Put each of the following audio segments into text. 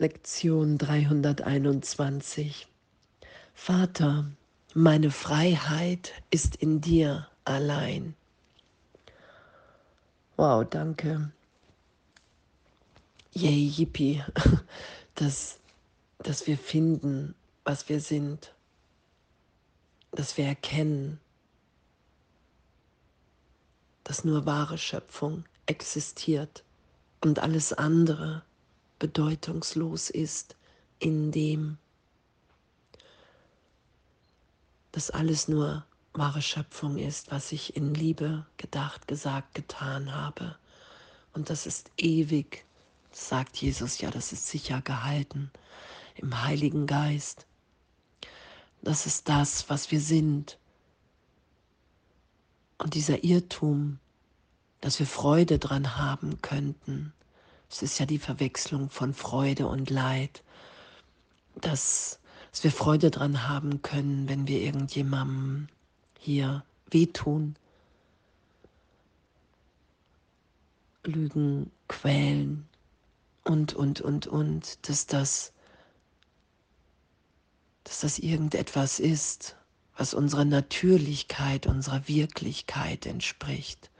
Lektion 321. Vater, meine Freiheit ist in dir allein. Wow, danke. Yay, yippie, dass, dass wir finden, was wir sind, dass wir erkennen, dass nur wahre Schöpfung existiert und alles andere bedeutungslos ist in dem, dass alles nur wahre Schöpfung ist, was ich in Liebe gedacht, gesagt, getan habe. Und das ist ewig, sagt Jesus, ja, das ist sicher gehalten im Heiligen Geist. Das ist das, was wir sind. Und dieser Irrtum, dass wir Freude dran haben könnten, es ist ja die Verwechslung von Freude und Leid, dass, dass wir Freude dran haben können, wenn wir irgendjemandem hier wehtun, Lügen, quälen und, und, und, und, dass das, dass das irgendetwas ist, was unserer Natürlichkeit, unserer Wirklichkeit entspricht.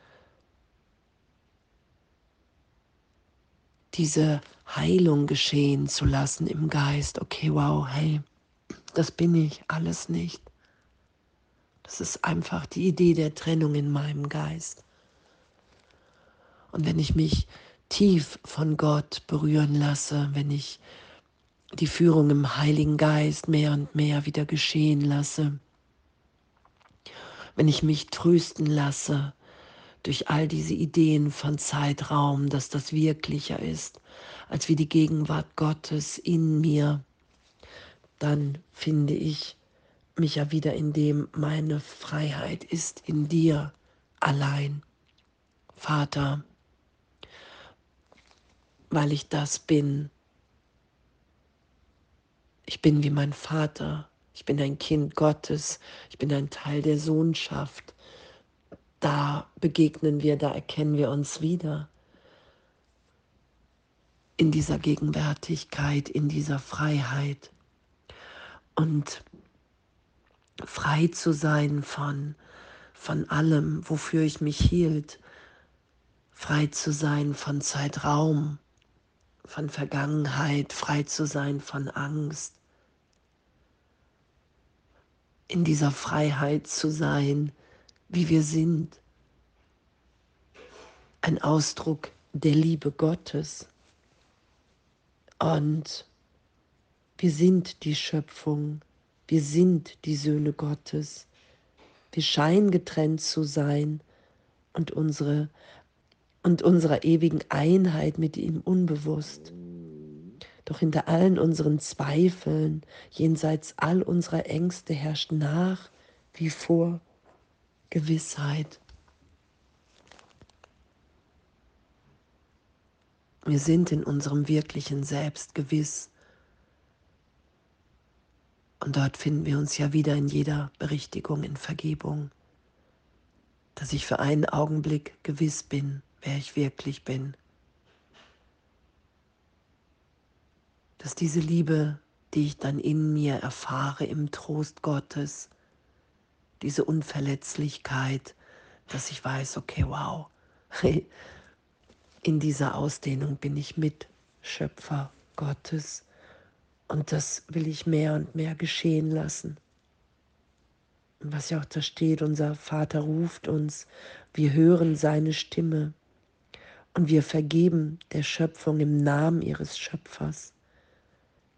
Diese Heilung geschehen zu lassen im Geist. Okay, wow, hey, das bin ich alles nicht. Das ist einfach die Idee der Trennung in meinem Geist. Und wenn ich mich tief von Gott berühren lasse, wenn ich die Führung im Heiligen Geist mehr und mehr wieder geschehen lasse, wenn ich mich trösten lasse durch all diese Ideen von Zeitraum, dass das wirklicher ist, als wie die Gegenwart Gottes in mir, dann finde ich mich ja wieder in dem, meine Freiheit ist in dir allein, Vater, weil ich das bin. Ich bin wie mein Vater, ich bin ein Kind Gottes, ich bin ein Teil der Sohnschaft da begegnen wir, da erkennen wir uns wieder. In dieser Gegenwärtigkeit, in dieser Freiheit. Und frei zu sein von, von allem, wofür ich mich hielt, frei zu sein von Zeitraum, von Vergangenheit, frei zu sein von Angst, in dieser Freiheit zu sein, wie wir sind. Ein Ausdruck der Liebe Gottes. Und wir sind die Schöpfung, wir sind die Söhne Gottes. Wir scheinen getrennt zu sein und unsere und unserer ewigen Einheit mit ihm unbewusst. Doch hinter allen unseren Zweifeln, jenseits all unserer Ängste herrscht nach wie vor Gewissheit. Wir sind in unserem wirklichen Selbst gewiss. Und dort finden wir uns ja wieder in jeder Berichtigung, in Vergebung, dass ich für einen Augenblick gewiss bin, wer ich wirklich bin. Dass diese Liebe, die ich dann in mir erfahre im Trost Gottes, diese Unverletzlichkeit, dass ich weiß, okay, wow, in dieser Ausdehnung bin ich Mitschöpfer Gottes. Und das will ich mehr und mehr geschehen lassen. Was ja auch da steht, unser Vater ruft uns, wir hören seine Stimme. Und wir vergeben der Schöpfung im Namen ihres Schöpfers,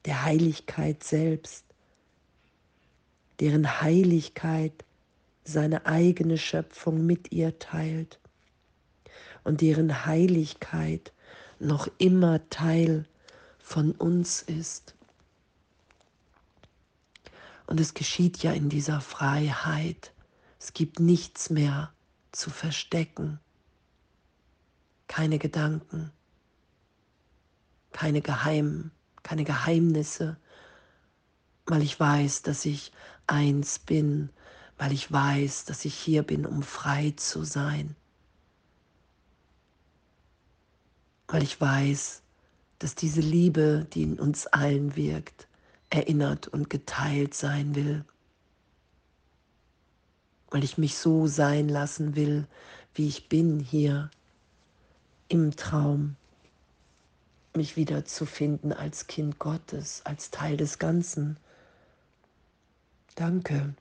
der Heiligkeit selbst, deren Heiligkeit seine eigene Schöpfung mit ihr teilt und deren Heiligkeit noch immer Teil von uns ist. Und es geschieht ja in dieser Freiheit. Es gibt nichts mehr zu verstecken. Keine Gedanken, keine Geheimen, keine Geheimnisse, weil ich weiß, dass ich eins bin weil ich weiß, dass ich hier bin, um frei zu sein. Weil ich weiß, dass diese Liebe, die in uns allen wirkt, erinnert und geteilt sein will, weil ich mich so sein lassen will, wie ich bin hier im Traum, mich wieder zu finden als Kind Gottes, als Teil des Ganzen. Danke.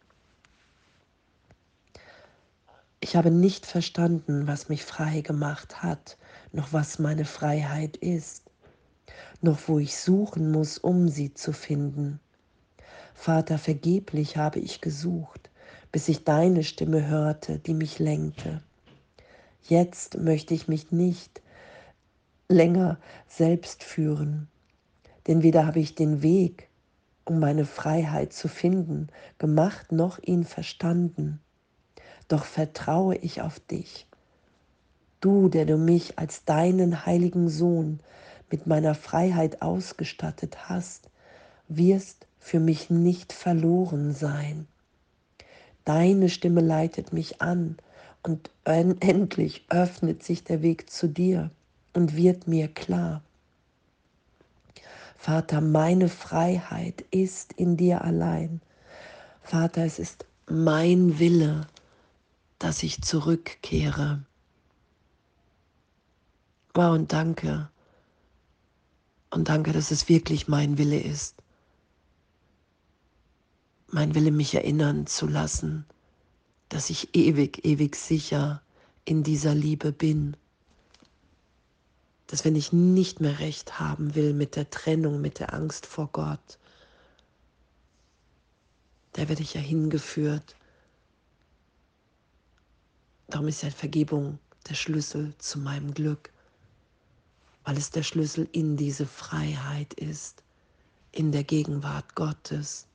Ich habe nicht verstanden, was mich frei gemacht hat, noch was meine Freiheit ist, noch wo ich suchen muss, um sie zu finden. Vater, vergeblich habe ich gesucht, bis ich deine Stimme hörte, die mich lenkte. Jetzt möchte ich mich nicht länger selbst führen, denn weder habe ich den Weg, um meine Freiheit zu finden, gemacht noch ihn verstanden doch vertraue ich auf dich. Du, der du mich als deinen heiligen Sohn mit meiner Freiheit ausgestattet hast, wirst für mich nicht verloren sein. Deine Stimme leitet mich an und endlich öffnet sich der Weg zu dir und wird mir klar. Vater, meine Freiheit ist in dir allein. Vater, es ist mein Wille, dass ich zurückkehre. Wow, und danke. Und danke, dass es wirklich mein Wille ist. Mein Wille, mich erinnern zu lassen, dass ich ewig, ewig sicher in dieser Liebe bin. Dass wenn ich nicht mehr recht haben will mit der Trennung, mit der Angst vor Gott, da werde ich ja hingeführt Darum ist ja Vergebung der Schlüssel zu meinem Glück, weil es der Schlüssel in diese Freiheit ist, in der Gegenwart Gottes,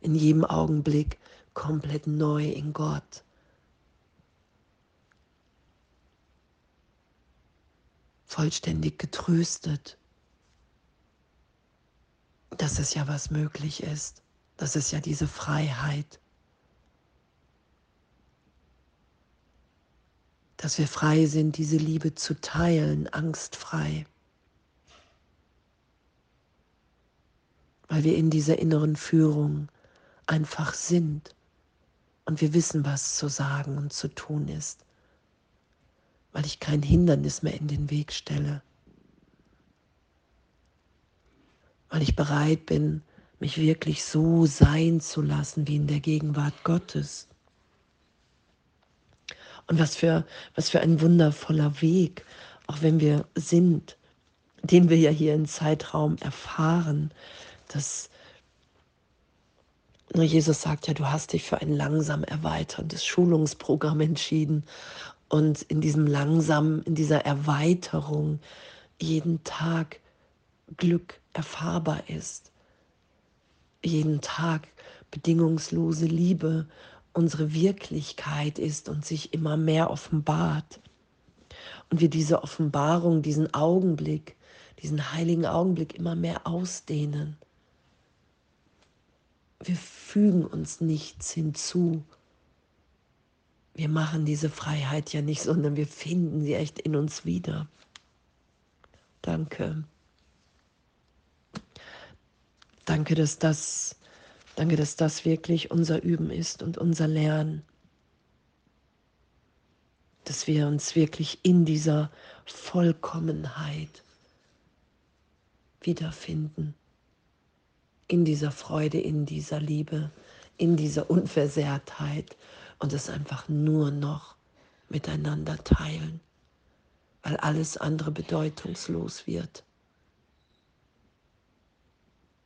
in jedem Augenblick komplett neu in Gott. vollständig getröstet, dass es ja was möglich ist, dass es ja diese Freiheit dass wir frei sind, diese Liebe zu teilen, angstfrei. Weil wir in dieser inneren Führung einfach sind und wir wissen, was zu sagen und zu tun ist, weil ich kein Hindernis mehr in den Weg stelle, weil ich bereit bin, mich wirklich so sein zu lassen wie in der Gegenwart Gottes. Und was für, was für ein wundervoller Weg, auch wenn wir sind, den wir ja hier im Zeitraum erfahren, dass Jesus sagt ja, du hast dich für ein langsam erweiterndes Schulungsprogramm entschieden und in diesem langsam, in dieser Erweiterung jeden Tag Glück erfahrbar ist, jeden Tag bedingungslose Liebe unsere Wirklichkeit ist und sich immer mehr offenbart. Und wir diese Offenbarung, diesen Augenblick, diesen heiligen Augenblick immer mehr ausdehnen. Wir fügen uns nichts hinzu. Wir machen diese Freiheit ja nicht, sondern wir finden sie echt in uns wieder. Danke. Danke, dass das Danke, dass das wirklich unser Üben ist und unser Lernen. Dass wir uns wirklich in dieser Vollkommenheit wiederfinden. In dieser Freude, in dieser Liebe, in dieser Unversehrtheit und es einfach nur noch miteinander teilen, weil alles andere bedeutungslos wird.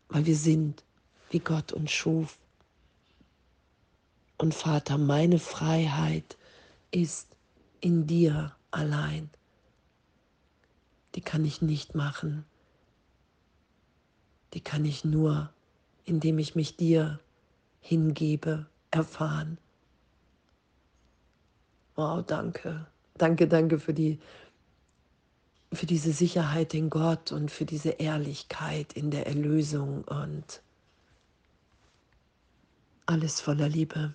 Weil wir sind wie Gott uns schuf. Und Vater, meine Freiheit ist in dir allein. Die kann ich nicht machen. Die kann ich nur, indem ich mich dir hingebe, erfahren. Wow, danke. Danke, danke für die für diese Sicherheit in Gott und für diese Ehrlichkeit in der Erlösung und alles voller Liebe.